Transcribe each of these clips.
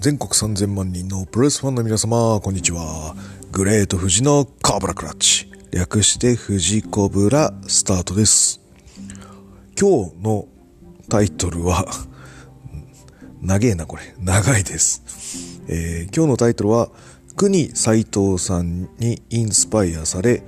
全国3000万人のプロレスファンの皆様、こんにちは。グレート富士のカブラクラッチ。略して富士コブラスタートです。今日のタイトルは、長えなこれ。長いです。えー今日のタイトルは、国斎藤さんにインスパイアされ、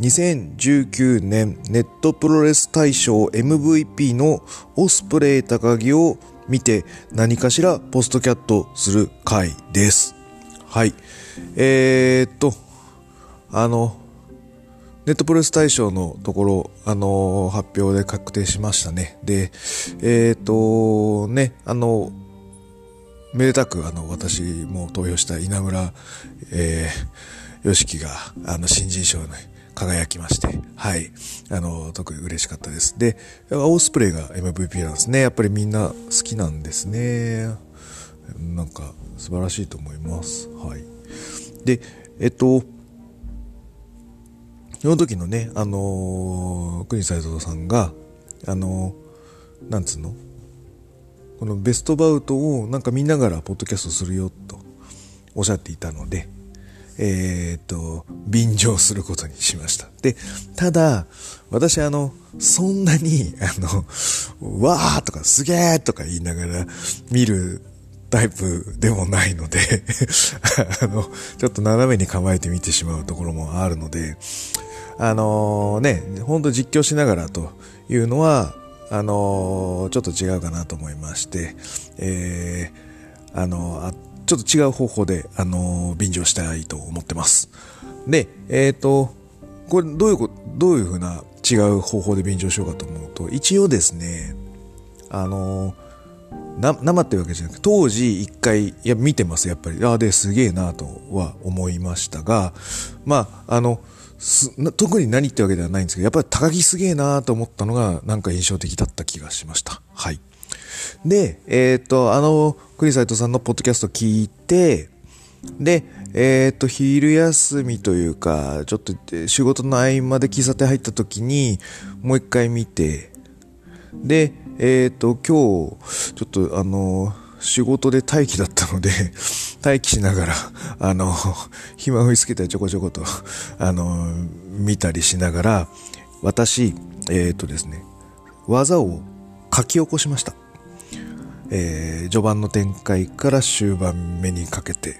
2019年ネットプロレス大賞 MVP のオスプレイ高木を見て何かしらポストキャットする回です。はい。えー、っと、あの、ネットプレス大賞のところ、あの発表で確定しましたね。で、えー、っと、ね、あの、めでたく、あの、私も投票した稲村、えー、よしきが、あの、新人賞に輝きまして、はい。あの、特に嬉しかったです。で、オースプレイが MVP なんですね。やっぱりみんな好きなんですね。なんか、素晴らしいと思います。はい。で、えっと、その時のね、あのー国斎藤さんが、あのーなんつうの？このベストバウトをなんか見ながらポッドキャストするよとおっしゃっていたので、えーっと、便乗することにしました。で、ただ、私あの、そんなに、あの、わーとかすげーとか言いながら見るタイプでもないので、あの、ちょっと斜めに構えて見てしまうところもあるので、あのね、ほんと実況しながらというのは、あのちょっと違うかなと思いまして、えー、あのあちょっと違う方法で、あの便乗したいと思ってます。で、えっ、と、これどういうこ、どういうふうな違う方法で便乗しようかと思うと、一応ですね、あのな生っていうわけじゃなくて当時一回いや見てますやっぱり。ああですげえなとは思いましたがまああのす特に何ってわけではないんですけどやっぱり高木すげえなと思ったのがなんか印象的だった気がしました。はい。でえっ、とあの栗斎藤さんのポッドキャスト聞いてでえっ、と昼休みというかちょっと仕事の合間で喫茶店入った時にもう一回見てで、えっ、と、今日、ちょっとあの、仕事で待機だったので、待機しながら、あの、暇を見つけたりちょこちょこと、あの、見たりしながら、私、えっ、とですね、技を書き起こしました。えー序盤の展開から終盤目にかけて、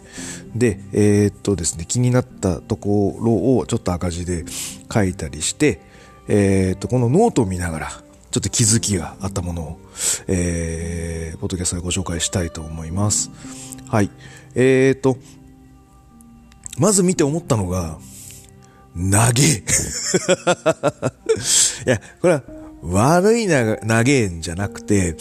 で、えーっとですね、気になったところをちょっと赤字で書いたりして、えーっと、このノートを見ながら、ちょっと気づきがあったものを、えー、ポッドキャストでご紹介したいと思います。はい。えーっと、まず見て思ったのが、長え。いや、これは悪いな、長えんじゃなくて、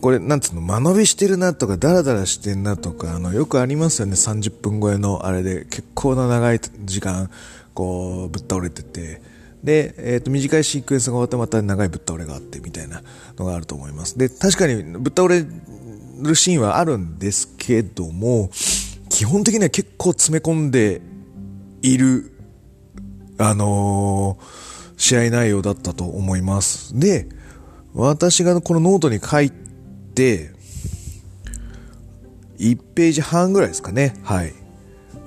これ、なんつうの、間延びしてるなとか、ダラダラしてんなとか、あの、よくありますよね、30分超えのあれで、結構な長い時間、こう、ぶっ倒れてて、で、えっ、と、短いシークエンスが終わってまた長いぶっ倒れがあって、みたいなのがあると思います。で、確かに、ぶっ倒れるシーンはあるんですけども、基本的には結構詰め込んでいるあのー試合内容だったと思います。で、私がこのノートに書いて、1ページ半ぐらいですかね。はい。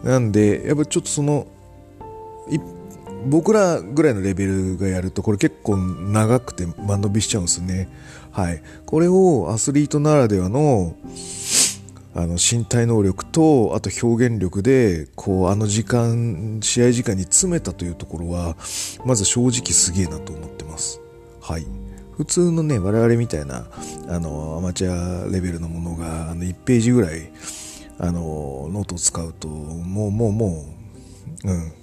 なんで、やっぱちょっとその、い僕らぐらいのレベルがやると、これ結構長くて間延びしちゃうんですね。はい。これをアスリートならではの、あの身体能力とあと表現力でこうあの時間試合時間に詰めたというところはまず正直すげえなと思ってますはい普通のね我々みたいなあのアマチュアレベルのものがあの1ページぐらいあのノートを使うともうもうもううん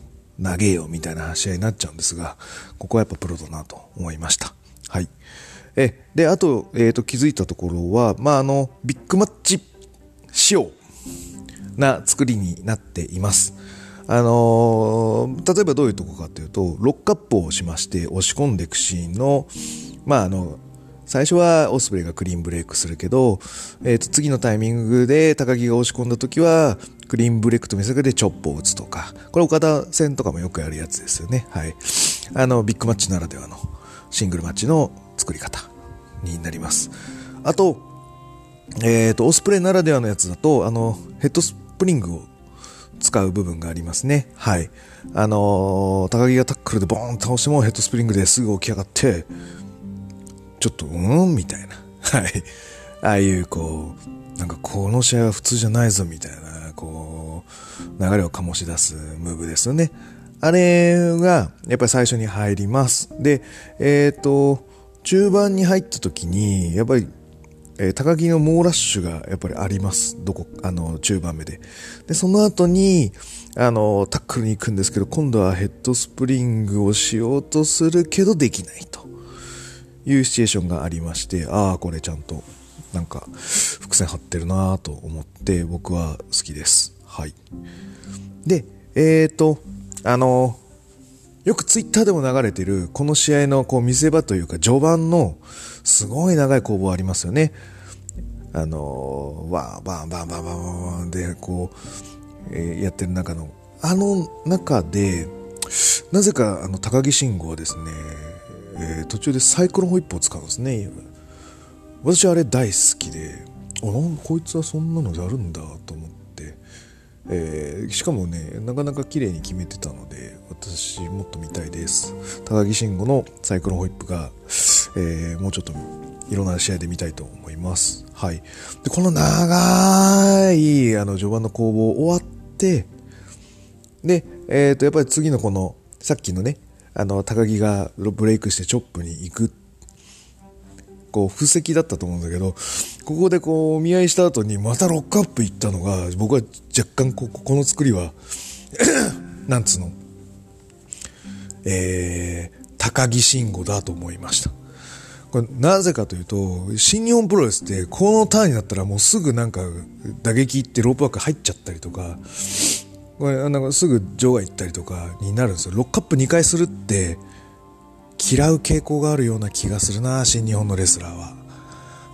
長えよみたいな試合になっちゃうんですがここはやっぱプロだなと思いましたはいえであと,、えー、と気づいたところはまああのビッグマッチ仕様な作りになっています。あのー例えばどういうとこかというと、ロックアップをしまして押し込んでいくシーンの、まああの、最初はオスプレイがクリーンブレイクするけど、えっ、と、次のタイミングで高木が押し込んだ時は、クリーンブレイクと見せかけてチョップを打つとか、これ岡田戦とかもよくやるやつですよね。はい。あの、ビッグマッチならではのシングルマッチの作り方になります。あと、えっ、と、オスプレイならではのやつだと、あの、ヘッドスプリングを使う部分がありますね。はい。あのー、高木がタックルでボーン倒してもヘッドスプリングですぐ起き上がって、ちょっと、うんみたいな。はい。ああいう、こう、なんかこの試合は普通じゃないぞみたいな、こう、流れを醸し出すムーブですよね。あれが、やっぱり最初に入ります。で、えっ、ー、と、中盤に入った時に、やっぱりえー、高木の猛ラッシュがやっぱりあります。どこ、あの、中盤目で。で、その後に、あの、タックルに行くんですけど、今度はヘッドスプリングをしようとするけどできないというシチュエーションがありまして、ああ、これちゃんと、なんか、伏線張ってるなと思って僕は好きです。はい。で、えっ、ー、と、あの、よくツイッターでも流れてる、この試合のこう見せ場というか序盤のすごい長い攻防ありますよね。あの、わー、バンバンバンバンバンで、こう、えー、やってる中の、あの中で、なぜかあの高木慎吾はですね、えー、途中でサイクロンホイップを使うんですね。私あれ大好きで、あ、こいつはそんなのやるんだと思って、えー、しかもね、なかなか綺麗に決めてたので、私もっと見たいです。高木慎吾のサイクロンホイップが、えー、もうちょっといろんな試合で見たいと思います。はい。で、この長い、あの、序盤の攻防終わって、で、えっ、ー、と、やっぱり次のこの、さっきのね、あの、高木がブレイクしてチョップに行く、こう、布石だったと思うんだけど、ここでこう、見合いした後にまたロックアップ行ったのが、僕は若干こ、この作りは なんつうの、えー、高木慎吾だと思いました。これなぜかというと、新日本プロレスってこのターンになったらもうすぐなんか打撃行ってロープワーク入っちゃったりとか、これなんかすぐ場外行ったりとかになるんですよ。ロックアップ2回するって嫌う傾向があるような気がするな、新日本のレスラーは。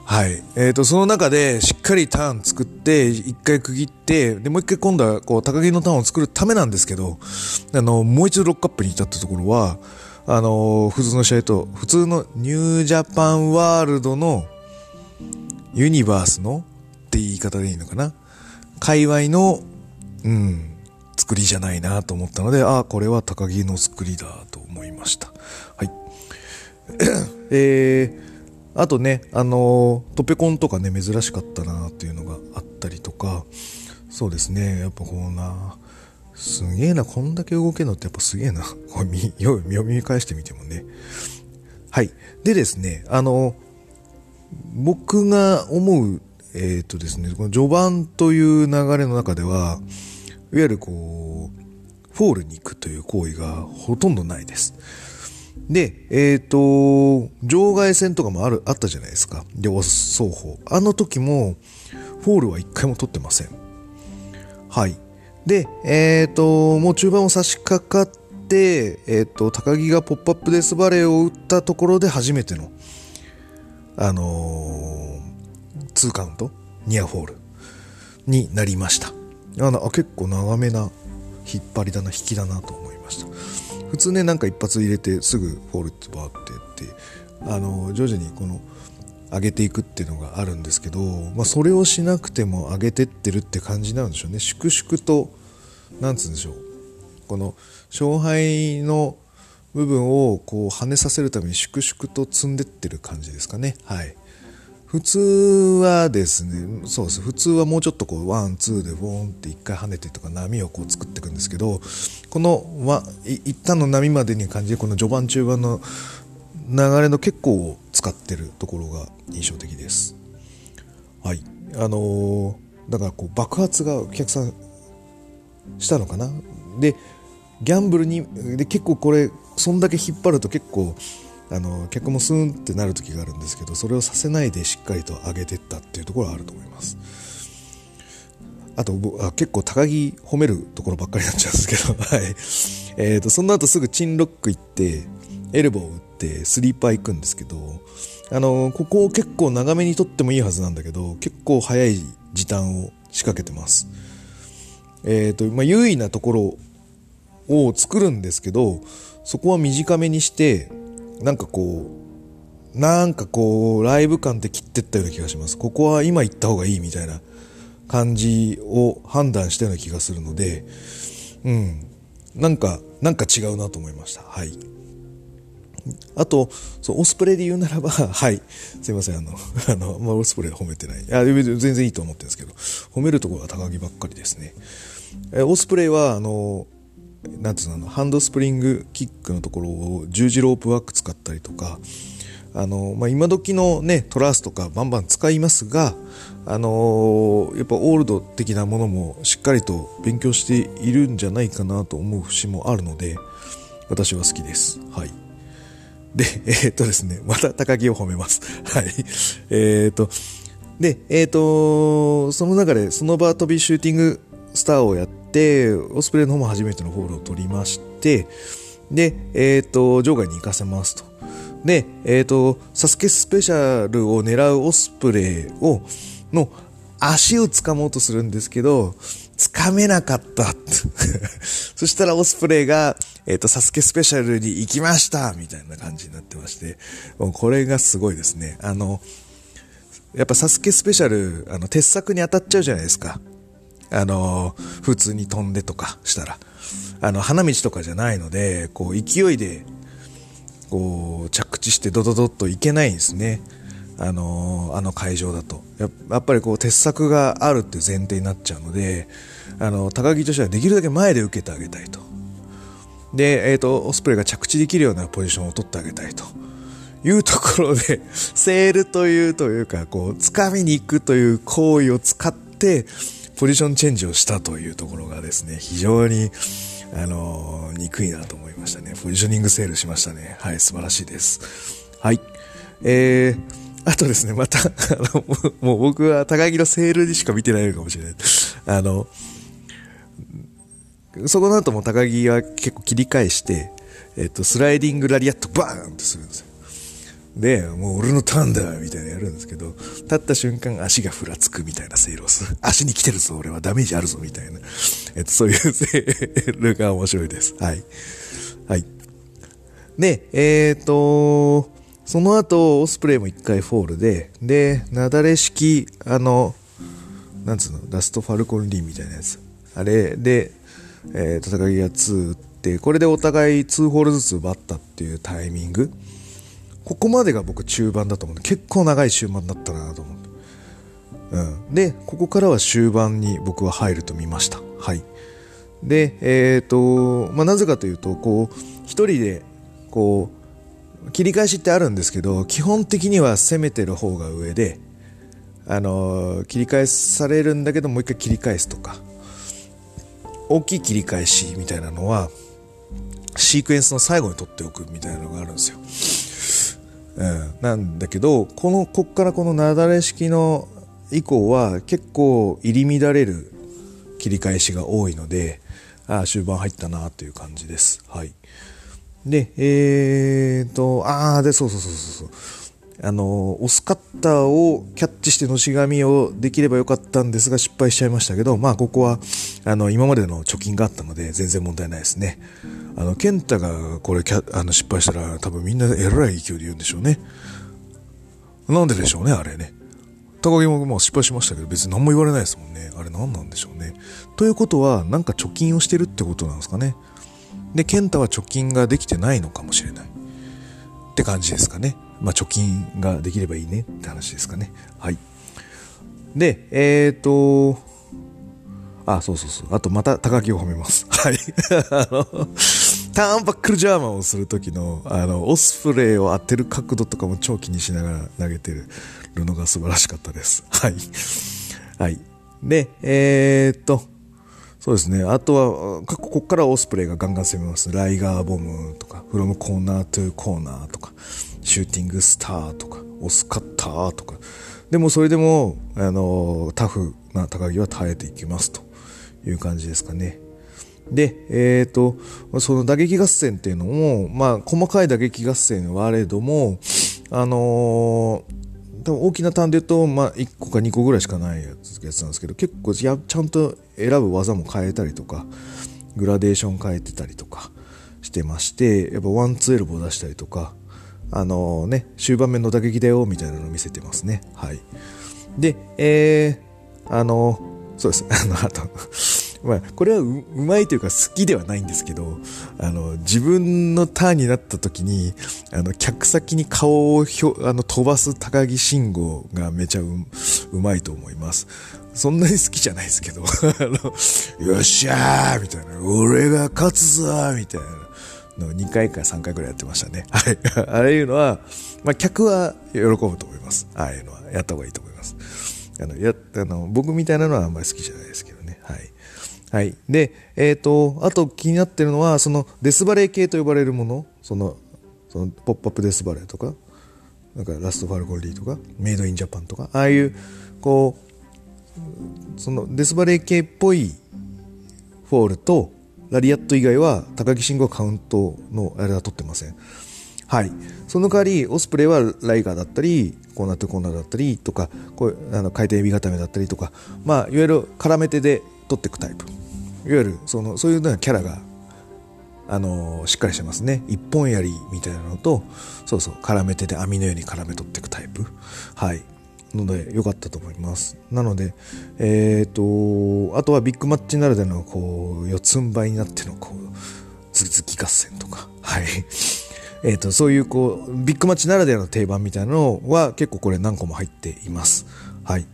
はい。えっ、ー、と、その中でしっかりターン作って、一回区切って、で、もう一回今度はこう高木のターンを作るためなんですけど、あの、もう一度ロックアップに至ったところは、あの普通の試合と、普通のニュージャパンワールドのユニバースのって言い方でいいのかな界隈の、うん、作りじゃないなと思ったので、ああ、これは高木の作りだと思いました。はい。えー、あとね、あのトペコンとかね、珍しかったなっていうのがあったりとか、そうですね、やっぱこうな、すげえな、こんだけ動けるのってやっぱすげえな。これ見、読み返してみてもね。はい。でですね、あの、僕が思う、えっ、ー、とですね、この序盤という流れの中では、いわゆるこう、フォールに行くという行為がほとんどないです。で、えっ、ー、と、場外戦とかもある、あったじゃないですか。両双方。あの時も、フォールは一回も取ってません。はい。で、えっ、ー、と、もう中盤を差し掛かって、えっ、ー、と、鷹木がポップアップデスバレーを打ったところで初めての、あのー、2カウント、ニアフォールになりました。あの結構長めな引っ張りだな、引きだなと思いました。普通ね、なんか一発入れてすぐフォールってバーってやって、あの徐々にこの、上げていくっていうのがあるんですけど、まあ、それをしなくても上げてってるって感じなんでしょうね。粛々となんつうんでしょう。この勝敗の部分をこう跳ねさせるために粛々と積んでってる感じですかね。はい。普通はですねそうです普通はもうちょっとこうワンツーでボーンって一回跳ねてとか波をこう作っていくんですけどこのわ一旦の波までに感じでこの序盤中盤の流れの結構使ってるところが印象的です。はい。あのー、だからこう爆発がお客さんしたのかな？で、ギャンブルに、で結構これ、そんだけ引っ張ると結構、あの、客もスーンってなる時があるんですけど、それをさせないでしっかりと上げてったっていうところはあると思います。あとあ、結構高木褒めるところばっかりになっちゃうんですけど、はい。え、ー、と、その後すぐチンロック行って、エルボー打ってスリーパー行くんですけど、あの、ここを結構長めに撮ってもいいはずなんだけど、結構早い時短を仕掛けてます。えっ、ー、と、まあ、優位なところを作るんですけど、そこは短めにして、なんかこう、なんかこう、ライブ感で切ってったような気がします。ここは今行った方がいいみたいな感じを判断したような気がするので、うん。なんか、なんか違うなと思いました。はい。あと、そう、オスプレイで言うならば、はい。すいません、あの、あの、まあ、オスプレイ褒めてない。いや、全然いいと思ってるんですけど、褒めるところは高木ばっかりですね。えオスプレイは、あの、なんていうの、ハンドスプリングキックのところを十字ロープワーク使ったりとか、あの、まあ、今時のね、トラスとかバンバン使いますが、あのー、やっぱオールド的なものもしっかりと勉強しているんじゃないかなと思う節もあるので、私は好きです。はい。で、えー、っとですね、また高木を褒めます。はい。えー、っと、で、えっと、その中で、その場飛びシューティングスターをやって、オスプレイの方も初めてのフォールを取りまして、で、えっと、場外に行かせますと。で、えっ、ー、と、サスケスペシャルを狙うオスプレイを、の足を掴もうとするんですけど、掴めなかった。そしたらオスプレイが、えっ、ー、と、サスケスペシャルに行きましたみたいな感じになってまして、これがすごいですね。あの、やっぱサスケスペシャル、あの、鉄柵に当たっちゃうじゃないですか。あの、普通に飛んでとかしたら。あの、花道とかじゃないので、こう、勢いでこう着地してドドドッといけないんですね。あのあの会場だと。やっぱりこう鉄柵があるっていう前提になっちゃうのであの高木としてはできるだけ前で受けてあげたいと。で、えーと、オスプレイが着地できるようなポジションを取ってあげたいと。いうところでセールというというかこう掴みに行くという行為を使ってポジションチェンジをしたというところがですね非常にあの憎いなと思いましたね。ポジショニングセールしましたね。はい、素晴らしいです。はい。えー、あとですね、また、あの、もう僕は高木のセールにしか見てないのかもしれない。あの、そこの後も高木は結構切り返して、えっと、スライディングラリアットバーンってするんですよ。で、もう俺のターンだみたいなやるんですけど、立った瞬間足がふらつくみたいなセールをする。足に来てるぞ、俺はダメージあるぞ、みたいな。えっと、そういうセ ールが面白いです。はい。はい。で、えっ、ー、と、その後、オスプレイも一回フォールで、で、なだれ式、あの、なんつうの、ラストファルコンリーみたいなやつ。あれで、えー、戦いが2打って、これでお互い2ホールずつ奪ったっていうタイミング。ここまでが僕中盤だと思う結構長い終盤だったなと思う。うん。で、ここからは終盤に僕は入ると見ました。はい。で、えっ、ー、と、まあ、なぜかというと、こう、一人で、こう、切り返しってあるんですけど、基本的には攻めてる方が上で、あの、切り返されるんだけど、もう一回切り返すとか、大きい切り返しみたいなのは、シークエンスの最後に取っておくみたいなのがあるんですよ。うん、なんだけど、この、こっからこのなだれ式の以降は結構入り乱れる切り返しが多いので、あ終盤入ったなという感じです。はい。で、えーと、ああ、で、そうそうそうそうそう。あの、押すカッターをキャッチしてのし紙をできればよかったんですが失敗しちゃいましたけど、まあここは、あの、今までの貯金があったので全然問題ないですね。あの、ケンタがこれあの失敗したら多分みんなえらい勢いで言うんでしょうね。なんででしょうね、あれね。高木もまあ失敗しましたけど別に何も言われないですもんね。あれ何なんでしょうね。ということはなんか貯金をしてるってことなんですかね。で、健太は貯金ができてないのかもしれない。って感じですかね。まあ貯金ができればいいねって話ですかね。はい。で、えっ、ー、と、あ、そうそうそう。あとまた高木を褒めます。はい。あの、ターンバックルジャーマンをする時の、あの、オスプレイを当てる角度とかも超気にしながら投げてるのが素晴らしかったです。はい。はい。で、えー、っと、そうですね。あとは、ここからオスプレイがガンガン攻めます。ライガーボムとか、フロムコーナートゥーコーナーとか、シューティングスターとか、オスカッターとか。でもそれでも、あの、タフな高木は耐えていきますという感じですかね。で、えっ、ー、と、その打撃合戦っていうのも、まあ、細かい打撃合戦はあれども、あのー多分大きなターンで言うと、まあ、1個か2個ぐらいしかないやつなんですけど結構やちゃんと選ぶ技も変えたりとかグラデーション変えてたりとかしてましてやっぱワンツーエルボー出したりとかあのね、終盤面の打撃だよ、みたいなのを見せてますね。はい。で、えー、あの、そうです。あの、あとまあ、これはうまいというか好きではないんですけど、あの、自分のターンになった時に、あの、客先に顔をひょあの飛ばす高木慎吾がめちゃううまいと思います。そんなに好きじゃないですけど、あの、よっしゃーみたいな、俺が勝つぞみたいなのを2回か3回くらいやってましたね。はい。ああいうのは、まあ、客は喜ぶと思います。ああいうのはやった方がいいと思います。あの、や、あの、僕みたいなのはあんまり好きじゃないですけどね。はい。はい。で、えっ、ー、と、あと気になってるのは、そのデスバレー系と呼ばれるもの、その、そのポップアップデスバレーとか、なんかラストファルコンリーとか、メイドインジャパンとか、ああいう、こう、そのデスバレー系っぽいフォールと、ラリアット以外は鷹木信悟カウントのあれは取ってません。はい。その代わり、オスプレイはライガーだったり、コーナーとコーナーだったりとか、こうあの回転エビ固めだったりとか、まあ、いわゆる絡め手で取っていくタイプ。いわゆるそのそういうようなキャラがあのしっかりしてますね。一本槍みたいなのとそうそう絡めてて網のように絡め取っていくタイプ。はい。ので良かったと思います。なのでえっ、ー、とあとはビッグマッチならではのこう四つん這いになってのこうズキズキ合戦とか。はい。えーと、そういうこうビッグマッチならではの定番みたいなのは結構これ何個も入っています。はい。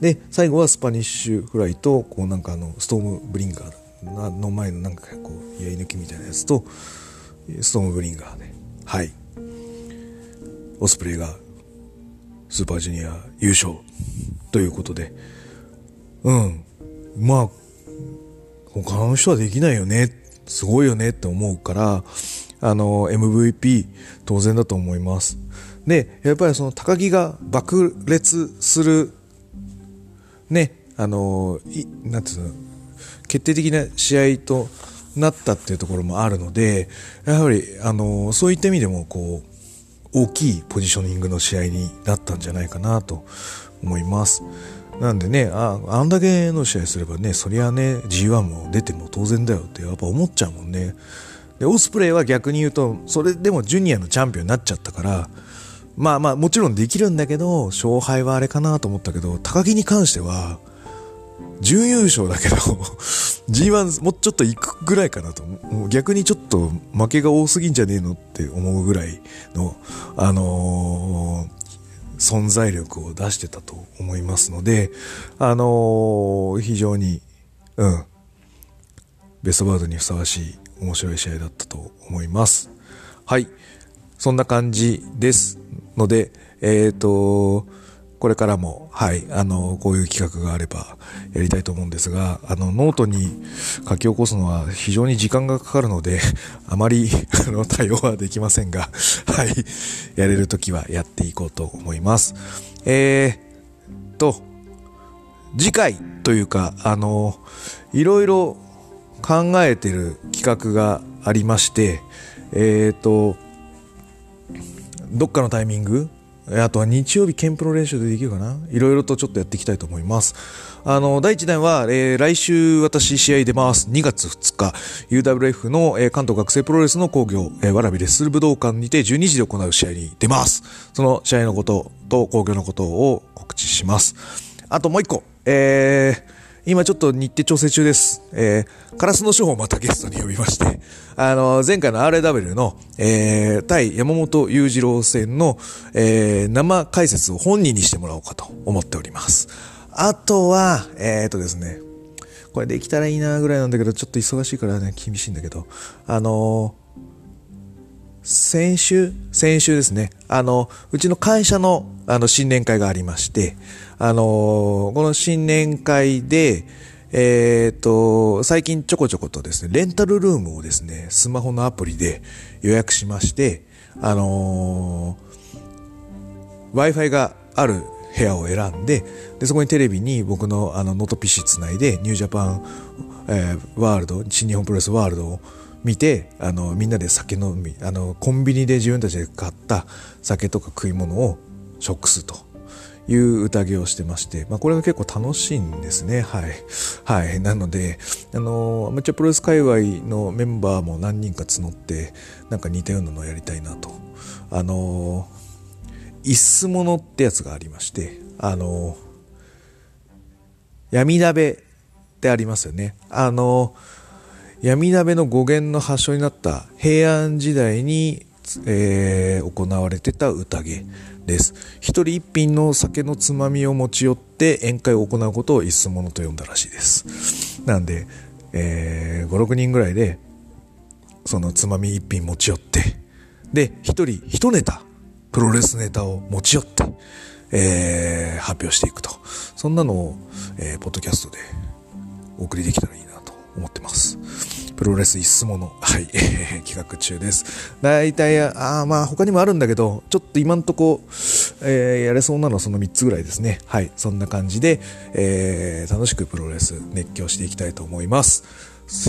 で最後はスパニッシュフライとこうなんかあのストームブリンガーの前のなんかこうやい抜きみたいなやつとストームブリンガーで。はい。オスプレイがスーパージュニア優勝ということで。うん。まあ他の人はできないよね。すごいよねって思うからあの MVP 当然だと思いますでやっぱりその高木が爆裂するね、あの、いなんていうの、決定的な試合となったっていうところもあるので、やはり、あの、そういった意味でも、こう、大きいポジショニングの試合になったんじゃないかなと思います。なんでね、あ、あんだけの試合すればね、そりゃね、G1 も出ても当然だよってやっぱ思っちゃうもんね。で、オスプレイは逆に言うと、それでもジュニアのチャンピオンになっちゃったから、まあまあもちろんできるんだけど、勝敗はあれかなと思ったけど、高木に関しては、準優勝だけど G1 もうちょっと行くぐらいかなと。逆にちょっと負けが多すぎんじゃねえのって思うぐらいの、あのー、存在力を出してたと思いますので、あのー、非常に、うん、ベストバードにふさわしい面白い試合だったと思います。はい。そんな感じです。ので、えっ、ー、と、これからも、はい、あの、こういう企画があればやりたいと思うんですが、あの、ノートに書き起こすのは非常に時間がかかるので、あまり、あの、対応はできませんが、はい、やれるときはやっていこうと思います。えー、と、次回というか、あの、いろいろ考えてる企画がありまして、えっ、ー、と、どっかのタイミングあとは日曜日、ケンプロ練習でできるかな？いろいろとちょっとやっていきたいと思います。あの、第1弾は、えー、来週私試合出ます。2月2日、UWF の、えー、関東学生プロレスの工業、えー、わらびレッスル武道館にて12時で行う試合に出ます。その試合のことと工業のことを告知します。あともう一個、えー、今ちょっと日程調整中です。えー、カラスの書をまたゲストに呼びまして、あの、前回の RAW の、えー、対山本裕次郎戦の、えー、生解説を本人にしてもらおうかと思っております。あとは、えー、とですね、これできたらいいなぐらいなんだけど、ちょっと忙しいからね、厳しいんだけど、あの先週、先週ですね、あの、うちの会社の、あの、新年会がありまして、あの、この新年会で、えっ、と、最近ちょこちょことですね、レンタルルームをですね、スマホのアプリで予約しまして、あのー、Wi-Fi がある部屋を選んで、で、そこにテレビに僕のあのノート PC つないで、ニュージャパン、えー、ワールド、新日本プロレスワールドを見て、あの、みんなで酒飲み、あの、コンビニで自分たちで買った酒とか食い物を食すと。いう宴をしてまして、まあ、これが結構楽しいんですね。はい。はい。なので、あの、アマチュアプロレス界隈のメンバーも何人か募って、なんか似たようなのをやりたいなと。あの、一スモノってやつがありまして、あの、闇鍋ってありますよね。あの、闇鍋の語源の発祥になった平安時代に、えー、行われてた宴です。一人一品の酒のつまみを持ち寄って宴会を行うことを一寸物と呼んだらしいです。なんで、えー、5、6人ぐらいで、そのつまみ一品持ち寄って、で、一人一ネタ、プロレスネタを持ち寄って、えー、発表していくと。そんなのを、えー、ポッドキャストでお送りできたらいいな思ってます。プロレス一スモの、はい、企画中です。大体、あまあ他にもあるんだけど、ちょっと今んとこ、えー、やれそうなのはその3つぐらいですね。はい、そんな感じで、えー、楽しくプロレス熱狂していきたいと思います。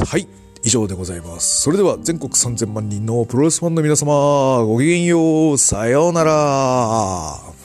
はい。以上でございます。それでは全国3000万人のプロレスファンの皆様、ごきげんよう、さようなら。